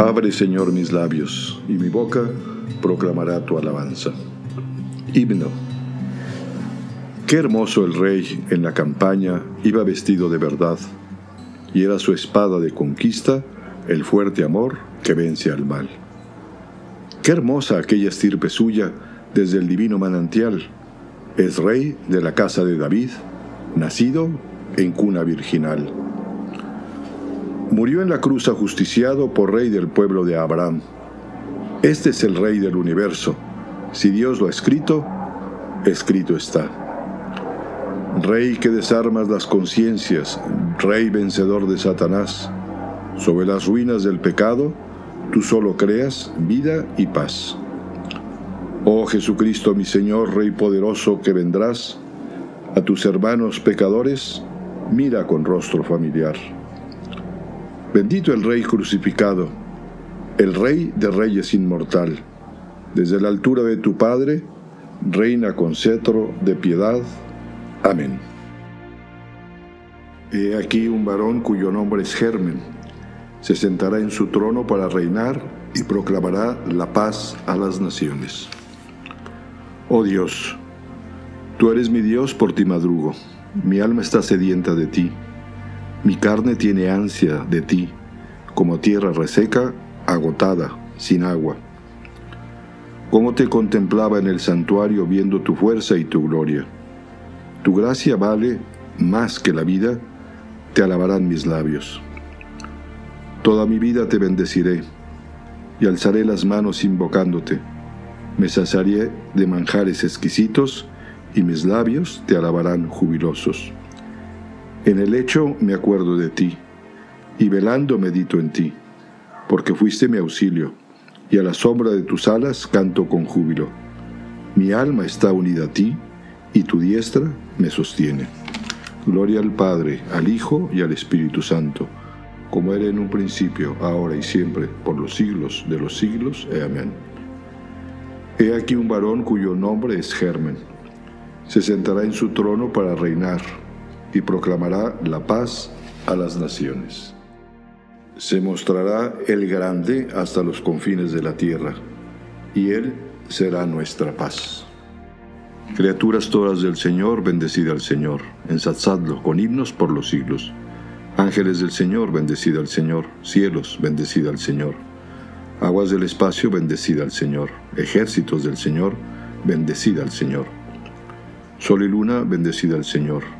Abre, Señor, mis labios, y mi boca proclamará tu alabanza. Himno. Qué hermoso el rey en la campaña iba vestido de verdad, y era su espada de conquista el fuerte amor que vence al mal. Qué hermosa aquella estirpe suya desde el divino manantial. Es rey de la casa de David, nacido en cuna virginal. Murió en la cruz ajusticiado por rey del pueblo de Abraham. Este es el rey del universo. Si Dios lo ha escrito, escrito está. Rey que desarmas las conciencias, Rey vencedor de Satanás, sobre las ruinas del pecado, tú solo creas vida y paz. Oh Jesucristo mi Señor, Rey poderoso que vendrás, a tus hermanos pecadores, mira con rostro familiar. Bendito el Rey crucificado, el Rey de Reyes inmortal. Desde la altura de tu Padre, reina con cetro de piedad. Amén. He aquí un varón cuyo nombre es Germen. Se sentará en su trono para reinar y proclamará la paz a las naciones. Oh Dios, tú eres mi Dios, por ti madrugo. Mi alma está sedienta de ti. Mi carne tiene ansia de ti, como tierra reseca, agotada, sin agua. Cómo te contemplaba en el santuario viendo tu fuerza y tu gloria. Tu gracia vale más que la vida, te alabarán mis labios. Toda mi vida te bendeciré y alzaré las manos invocándote. Me saciaré de manjares exquisitos y mis labios te alabarán jubilosos. En el hecho me acuerdo de ti, y velando medito en ti, porque fuiste mi auxilio, y a la sombra de tus alas canto con júbilo. Mi alma está unida a ti, y tu diestra me sostiene. Gloria al Padre, al Hijo y al Espíritu Santo, como era en un principio, ahora y siempre, por los siglos de los siglos. Amén. He aquí un varón cuyo nombre es Germen. Se sentará en su trono para reinar y proclamará la paz a las naciones. Se mostrará el grande hasta los confines de la tierra, y él será nuestra paz. Criaturas todas del Señor, bendecida al Señor, ensalzadlo con himnos por los siglos. Ángeles del Señor, bendecida al Señor, cielos, bendecida al Señor. Aguas del espacio, bendecida al Señor. Ejércitos del Señor, bendecida al Señor. Sol y luna, bendecida al Señor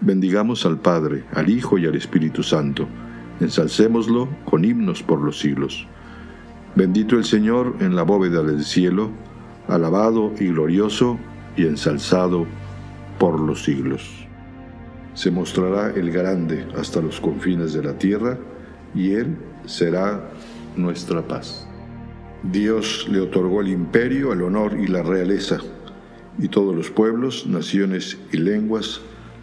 Bendigamos al Padre, al Hijo y al Espíritu Santo. Ensalcémoslo con himnos por los siglos. Bendito el Señor en la bóveda del cielo, alabado y glorioso y ensalzado por los siglos. Se mostrará el grande hasta los confines de la tierra, y Él será nuestra paz. Dios le otorgó el imperio, el honor y la realeza, y todos los pueblos, naciones y lenguas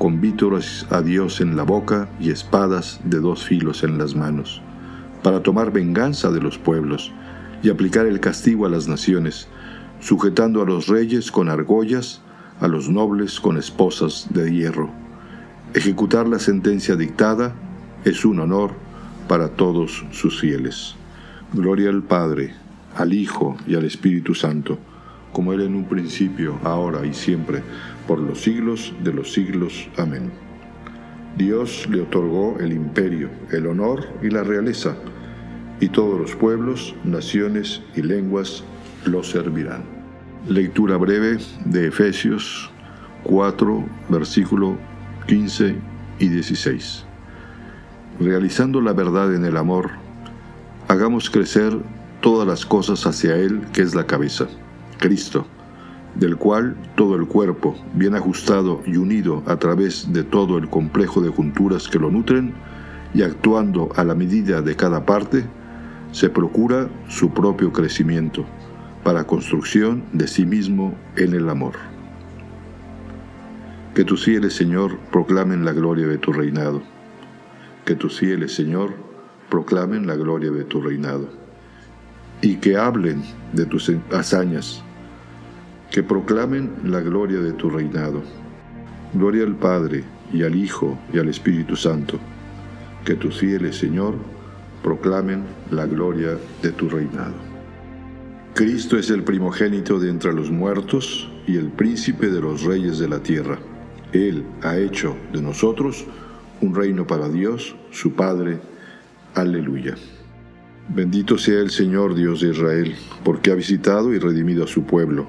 con vítores a Dios en la boca y espadas de dos filos en las manos, para tomar venganza de los pueblos y aplicar el castigo a las naciones, sujetando a los reyes con argollas, a los nobles con esposas de hierro Ejecutar la sentencia dictada es un honor para todos sus fieles. Gloria al Padre, al Hijo y al Espíritu Santo, como era en un principio, ahora y siempre, por los siglos de los siglos. Amén. Dios le otorgó el imperio, el honor y la realeza, y todos los pueblos, naciones y lenguas lo servirán. Lectura breve de Efesios 4, versículo 15 y 16. Realizando la verdad en el amor, hagamos crecer todas las cosas hacia Él, que es la cabeza, Cristo, del cual todo el cuerpo, bien ajustado y unido a través de todo el complejo de junturas que lo nutren, y actuando a la medida de cada parte, se procura su propio crecimiento, para construcción de sí mismo en el amor. Que tus fieles, Señor, proclamen la gloria de tu reinado. Que tus fieles, Señor, proclamen la gloria de tu reinado. Y que hablen de tus hazañas. Que proclamen la gloria de tu reinado. Gloria al Padre, y al Hijo, y al Espíritu Santo. Que tus fieles, Señor, proclamen la gloria de tu reinado. Cristo es el primogénito de entre los muertos y el príncipe de los reyes de la tierra él ha hecho de nosotros un reino para Dios, su Padre. Aleluya. Bendito sea el Señor Dios de Israel, porque ha visitado y redimido a su pueblo,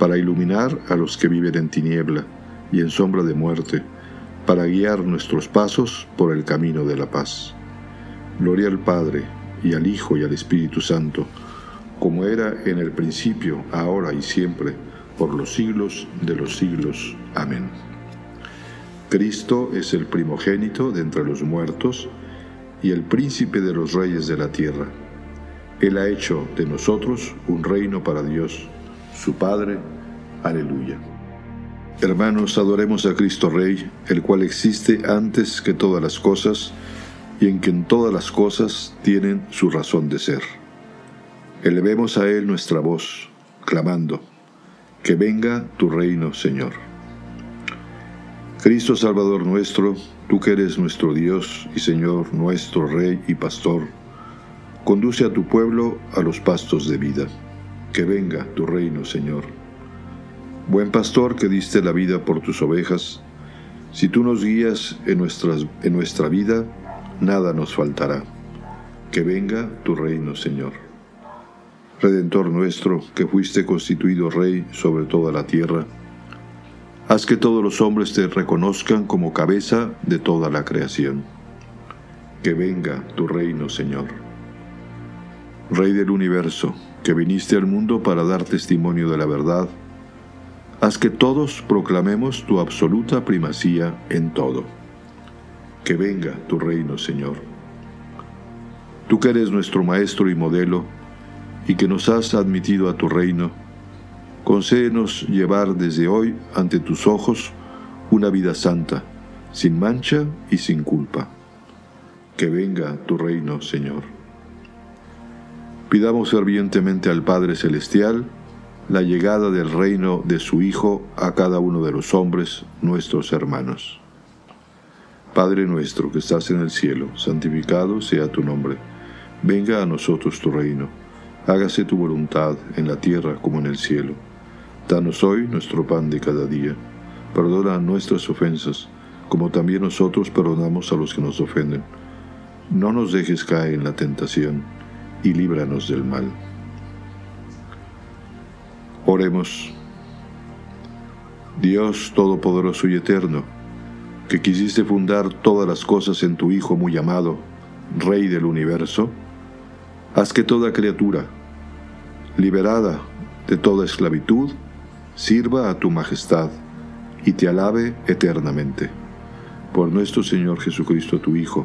para iluminar a los que viven en tiniebla y en sombra de muerte, para guiar nuestros pasos por el camino de la paz. Gloria al Padre, y al Hijo, y al Espíritu Santo, como era en el principio, ahora y siempre, por los siglos de los siglos. Amén. Cristo es el primogénito de entre los muertos y el príncipe de los reyes de la tierra. Él ha hecho de nosotros un reino para Dios, su Padre. Aleluya. Hermanos, adoremos a Cristo Rey, el cual existe antes que todas las cosas, y en quien todas las cosas tienen su razón de ser. Elevemos a Él nuestra voz, clamando, que venga tu reino, Señor. Cristo Salvador nuestro, tú que eres nuestro Dios y Señor, nuestro Rey y Pastor, conduce a tu pueblo a los pastos de vida. Que venga tu reino, Señor. Buen pastor que diste la vida por tus ovejas, si tú nos guías en, nuestra vida, nada nos faltará. Que venga tu reino, Señor. Redentor nuestro, que fuiste constituido Rey sobre toda la tierra, haz que todos los hombres te reconozcan como cabeza de toda la creación. Que venga tu reino, Señor. Rey del universo, que viniste al mundo para dar testimonio de la verdad, haz que todos proclamemos tu absoluta primacía en todo. Que venga tu reino, Señor. Tú que eres nuestro Maestro y modelo, y que nos has admitido a tu reino, concédenos llevar desde hoy ante tus ojos una vida santa, sin mancha y sin culpa. Que venga tu reino, Señor. Pidamos fervientemente al Padre Celestial la llegada del reino de su Hijo a cada uno de los hombres, nuestros hermanos. Padre nuestro que estás en el cielo, santificado sea tu nombre. Venga a nosotros tu reino hágase tu voluntad en la tierra como en el cielo. Danos hoy nuestro pan de cada día. Perdona nuestras ofensas, como también nosotros perdonamos a los que nos ofenden. No nos dejes caer en la tentación, y líbranos del mal. Oremos. Dios Todopoderoso y Eterno, que quisiste fundar todas las cosas en tu Hijo muy amado, Rey del universo, Haz que toda criatura, liberada de toda esclavitud, sirva a tu majestad y te alabe eternamente. Por nuestro Señor Jesucristo, tu Hijo,